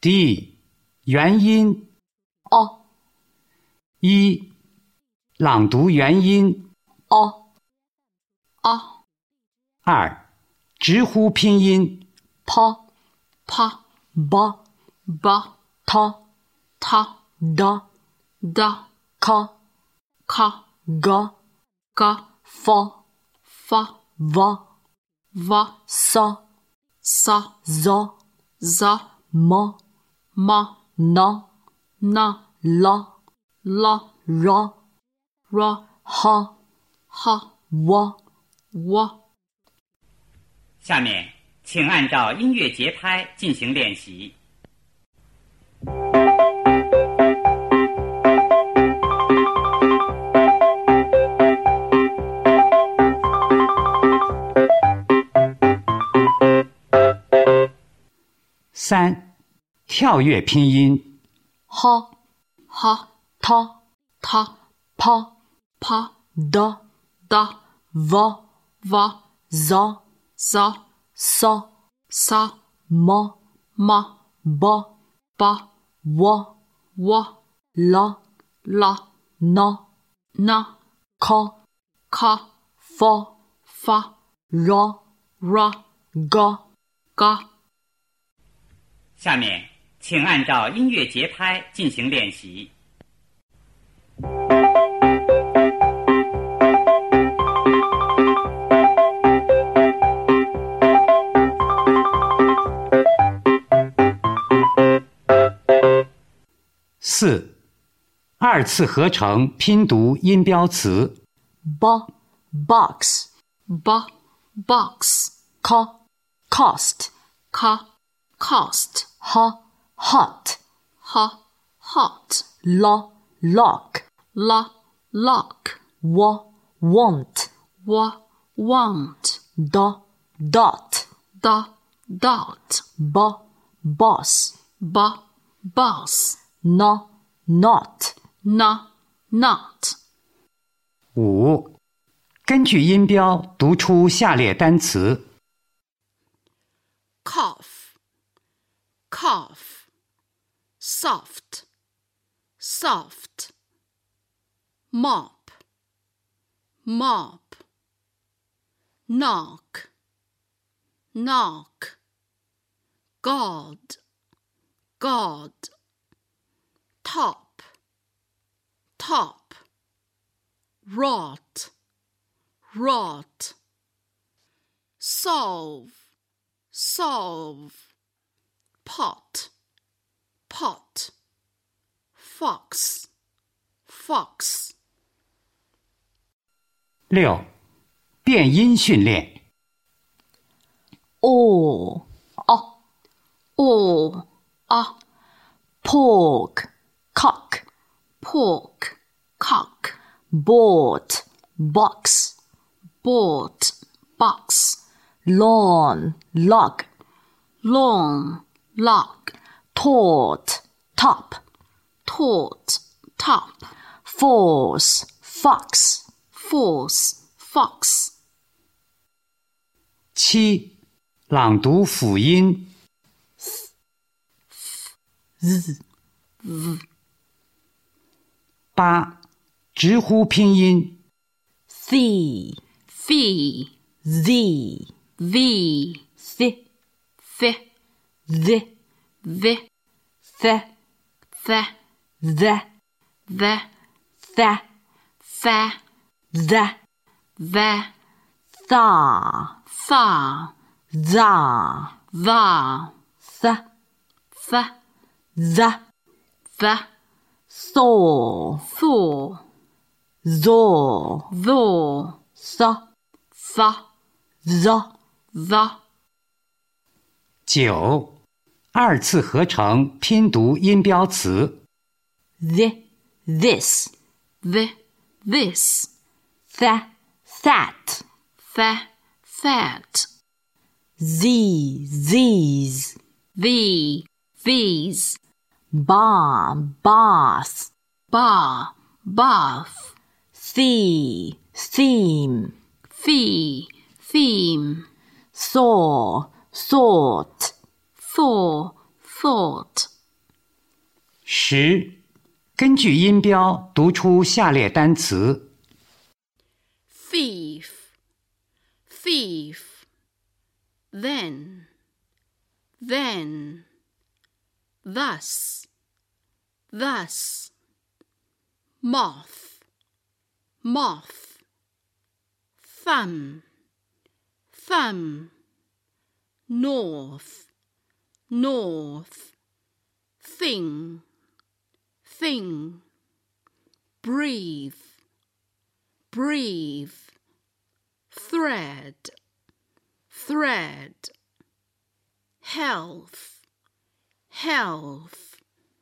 D 元音。哦。一，朗读元音。哦。哦。二，直呼拼音。pa pa ba ba ta ta da da ka ka ga ga fa fa va va sa sa za za ma ma na na la la ra ra ha ha wa wa 下面，请按照音乐节拍进行练习。三，跳跃拼音，哈哈，他他，啪啪，的的，哇哇，咋咋，啥啥，么么，吧吧，我我，啦啦，呢呢，卡卡，发发，啦啦，嘎嘎。下面。请按照音乐节拍进行练习。四，二次合成拼读音标词 ba box ba box ca cost ca cost ha hot ha hot la lock la lock wa want wa want da dot da dot ba boss ba boss na not na not 五，根据音标读出下列单词 cough, cough, Soft, soft, mop, mop, knock, knock, God, God, top, top, rot, rot, solve, solve, pot, pot, fox, fox. 六，变音训练 o a o a pork cock pork cock bought box bought box lawn log lawn log taught top taught top force fox force fox 七，朗读辅音 z 八，直呼拼音 C Fee, Z V, F F, v th th th v th f th v th th z v th f z v s s z z s s z z 九。二次合成拼读音标词 The This The, this, Th That Th, that, Z These the, these, Ba Bath bar, bath, See Theme fee, theme, Saw Thought thaw, thought. 十，根据音标读出下列单词。 thief, thief. Then, then, thus, thus. Moth, moth. Thumb, thumb. North, north. Thing, thing. Breathe, breathe. Thread, thread, health, health,